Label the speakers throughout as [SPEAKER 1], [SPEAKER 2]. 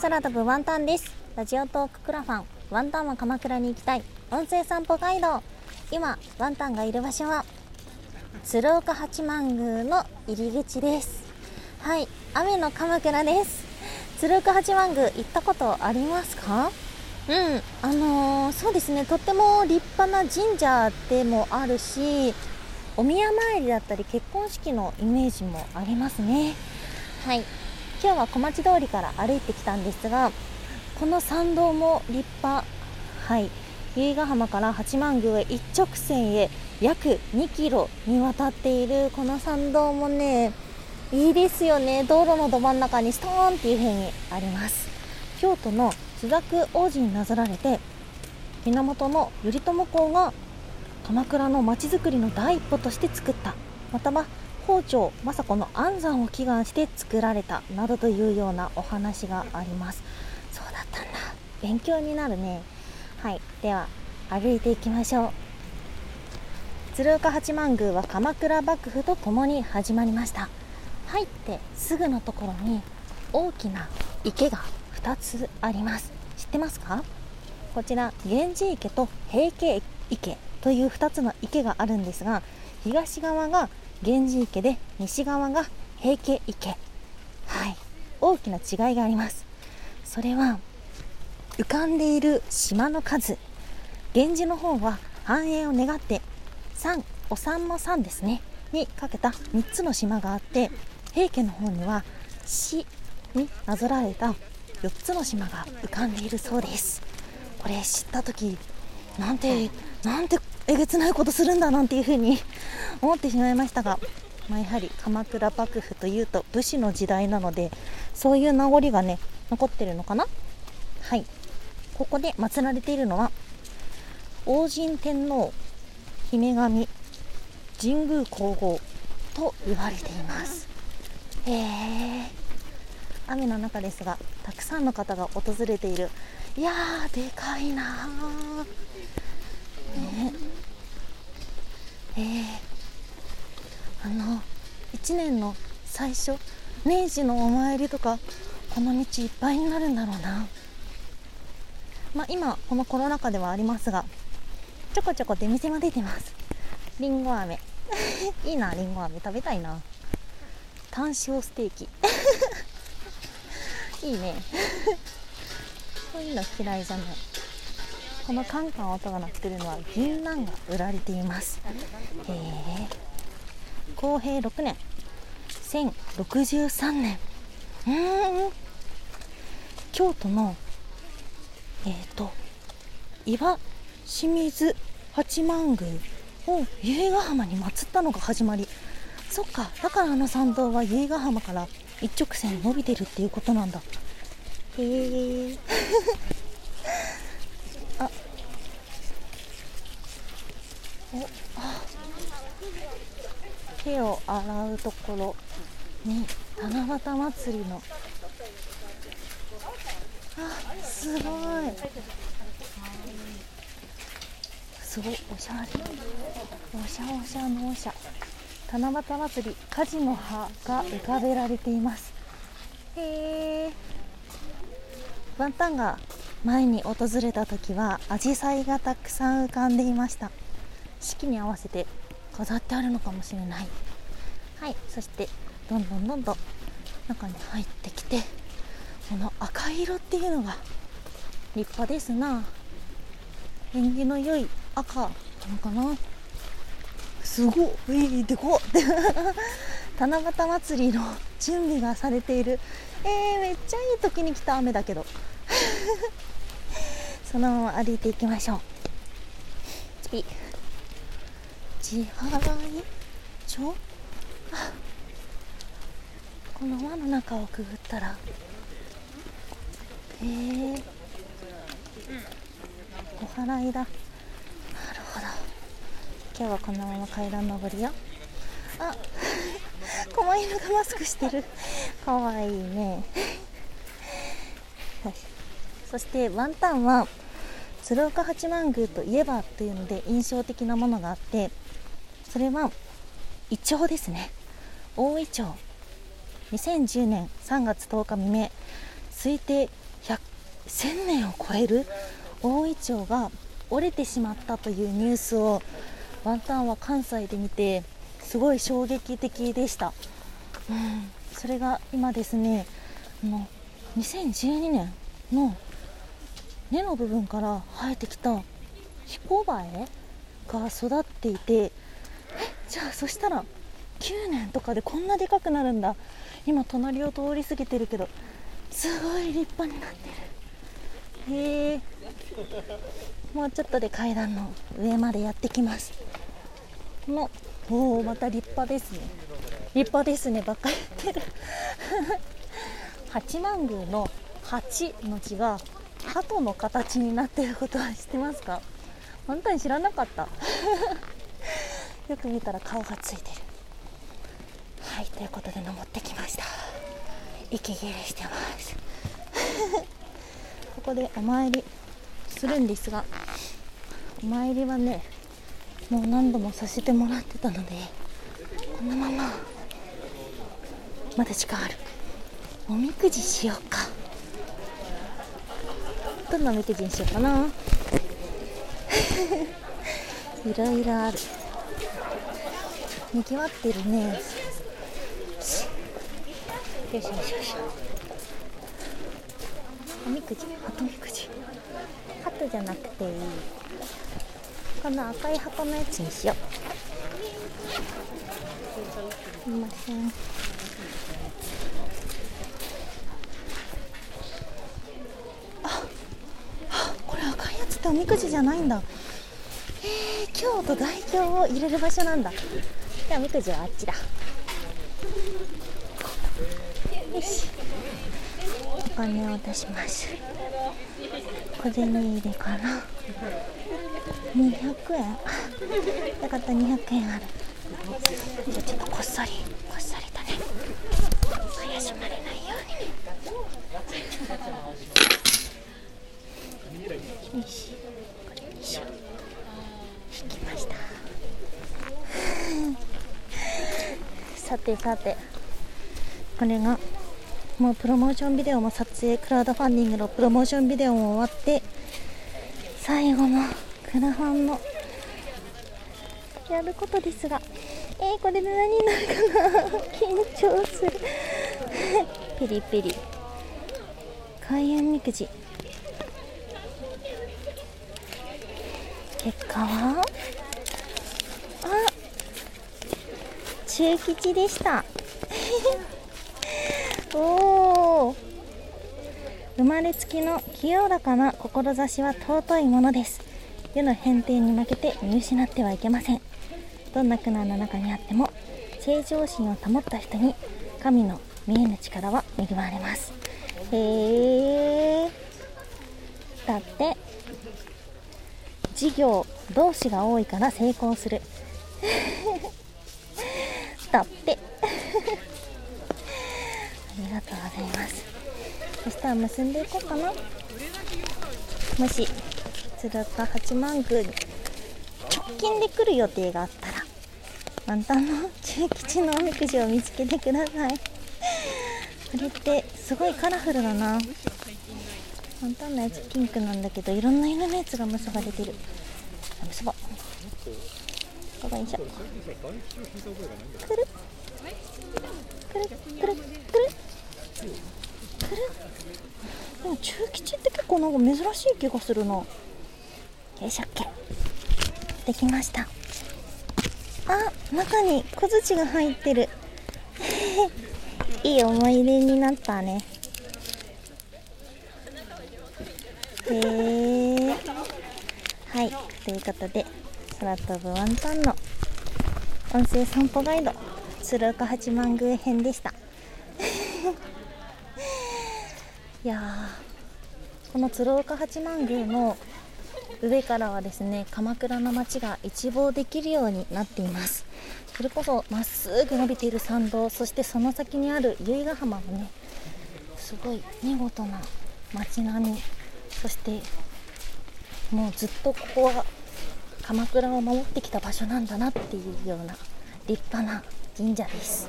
[SPEAKER 1] 空飛ぶワンタンです。ラジオトーククラファンワンタンは鎌倉に行きたい。音声散歩ガイド。今ワンタンがいる場所は鶴岡八幡宮の入り口です。はい雨の鎌倉です。鶴岡八幡宮行ったことありますか？うんあのー、そうですね。とっても立派な神社でもあるしお宮参りだったり結婚式のイメージもありますね。はい。今日は小町通りから歩いてきたんですがこの参道も立派。はい。由比ヶ浜から八幡宮へ一直線へ約2キロにわたっているこの参道もねいいですよね。道路のど真ん中にストーンっていう風にあります。京都の朱雀王子になぞられて源頼朝公が鎌倉の町づくりの第一歩として作った。または北条政子の安産を祈願して作られたなどというようなお話があります。そうだったんだ。勉強になるね。はい。では歩いていきましょう。鶴岡八幡宮は鎌倉幕府とともに始まりました。入ってすぐのところに大きな池が2つあります。知ってますか？こちら源氏池と平家池という2つの池があるんですが東側が源氏池で西側が平家池。はい。大きな違いがあります。それは浮かんでいる島の数。源氏の方は繁栄を願って3お産の3ですね。にかけた3つの島があって平家の方には死になぞられた4つの島が浮かんでいるそうです。これ知った時なんてなんてえげつないことするんだなんていう風に思ってしまいましたが、まあ、やはり鎌倉幕府というと武士の時代なのでそういう名残がね残ってるのかな？はい。ここで祀られているのは王神天皇姫神神宮皇后と言われています。へえ雨の中ですがたくさんの方が訪れている。いやーでかいなね。えー、あの1年の最初年始のお参りとかこの道いっぱいになるんだろうな。まあ今このコロナ禍ではありますがちょこちょこ出店も出てます。りんご飴。いいなりんご飴。食べたいな。単塩ステーキ。いいね。そういうの嫌いじゃない。このカンカン音が鳴ってるのは銀杏が売られています。えー、公平6年。1063年。うん。京都のえっ、ー、と岩清水八幡宮を由比ヶ浜に祀ったのが始まり。そっか。だからあの参道は由比ヶ浜から一直線伸びてるっていうことなんだ。へえあおあ手を洗うところに七夕祭りの。あすごい。すごいおしゃれ。おしゃおしゃのおしゃ。七夕祭り火事の葉が浮かべられています。へえワンタンが前に訪れた時はアジサイがたくさん浮かんでいました。四季に合わせて飾ってあるのかもしれない。はいそしてどんどんどんどん中に入ってきてこの赤色っていうのが立派ですな。縁起の良い赤なのかな。すごいえー、でこっ。て 七夕祭りの準備がされている。えー、めっちゃいい時に来た雨だけど。そのまま歩いていきましょう。次。自払い所この輪の中をくぐったら。へえ。お祓いだ。なるほど。今日はこのまま階段登るよ。あ狛犬がマスクしてる。かわいいね。そしてワンタンは鶴岡八幡宮といえばというので印象的なものがあってそれはイチョウですね。大イチョウ2010年3月10日未明。推定1000年を超える大イチョウが折れてしまったというニュースをワンタンは関西で見てすごい衝撃的でした、うん、それが今ですねあの2012年の根の部分から生えてきたヒコバエが育っていてじゃあそしたら9年とかでこんなでかくなるんだ。今隣を通り過ぎてるけどすごい立派になってる。へえ。もうちょっとで階段の上までやってきます。のおおまた立派ですね。立派ですねばっかり言ってる。八幡宮の8の字が鳩の形になっていることは知ってますか？本当に知らなかった。よく見たら顔がついてる。はいということで登ってきました。息切れしてます。ここでお参りするんですがお参りはねもう何度もさせてもらってたのでこのまままだ時間ある。おみくじしようか。どんなおみくじにしようかな。いろいろあるにぎわってるね。よしよしよし。よしおみくじ。鳩みくじ鳩じゃなくていい。この赤い箱のやつにしよう。すいません。あこれ赤いやつっておみくじじゃないんだ。えー、京都代表を入れる場所なんだ。じゃあおみくじはあっちだ。よし。お金を出します。小銭入れかな200円。よかった200円ある。じゃあちょっとこっそりこっそりとね。怪しまれないようにね。よしこれにしよう引きましたさてさてこれがもうプロモーションビデオも撮影クラウドファンディングのプロモーションビデオも終わって最後のクラファンのやることですがえー、これで何になるかな？緊張する。ピリピリ。開運みくじ。結果はあ中吉でした。おお生まれつきの清らかな志は尊いものです。世の変転に負けて見失ってはいけません。どんな苦難の中にあっても正常心を保った人に神の見えぬ力は恵まれます。へえだって事業同士が多いから成功する だって。ありがとうございます。そしたら結んでいこうかな。もし鶴岡八幡宮に直近で来る予定があったらワンタンの中吉のおみくじを見つけてください。これってすごいカラフルだな。ワンタンのやつピンクなんだけどいろんな色のやつが結ばれてる。結ばよいしょくるくるくるくるくるでも中吉って結構なんか珍しい気がするな。よいしょっけ。できました。あ中に小槌が入ってる。いい思い出になったね。へえはい。ということで。空飛ぶワンタンの。音声散歩ガイド。鶴岡八幡宮編でした。いやこの鶴岡八幡宮の上からはですね鎌倉の街が一望できるようになっています。それこそまっすぐ伸びている参道そしてその先にある由比ヶ浜もねすごい見事な街並み。そしてもうずっとここは鎌倉を守ってきた場所なんだなっていうような立派な神社です。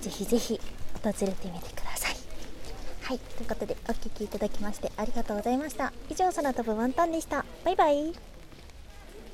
[SPEAKER 1] ぜひぜひ訪れてみてください。はいということでお聴きいただきましてありがとうございました。以上空飛ぶワンタンでした。バイバイ。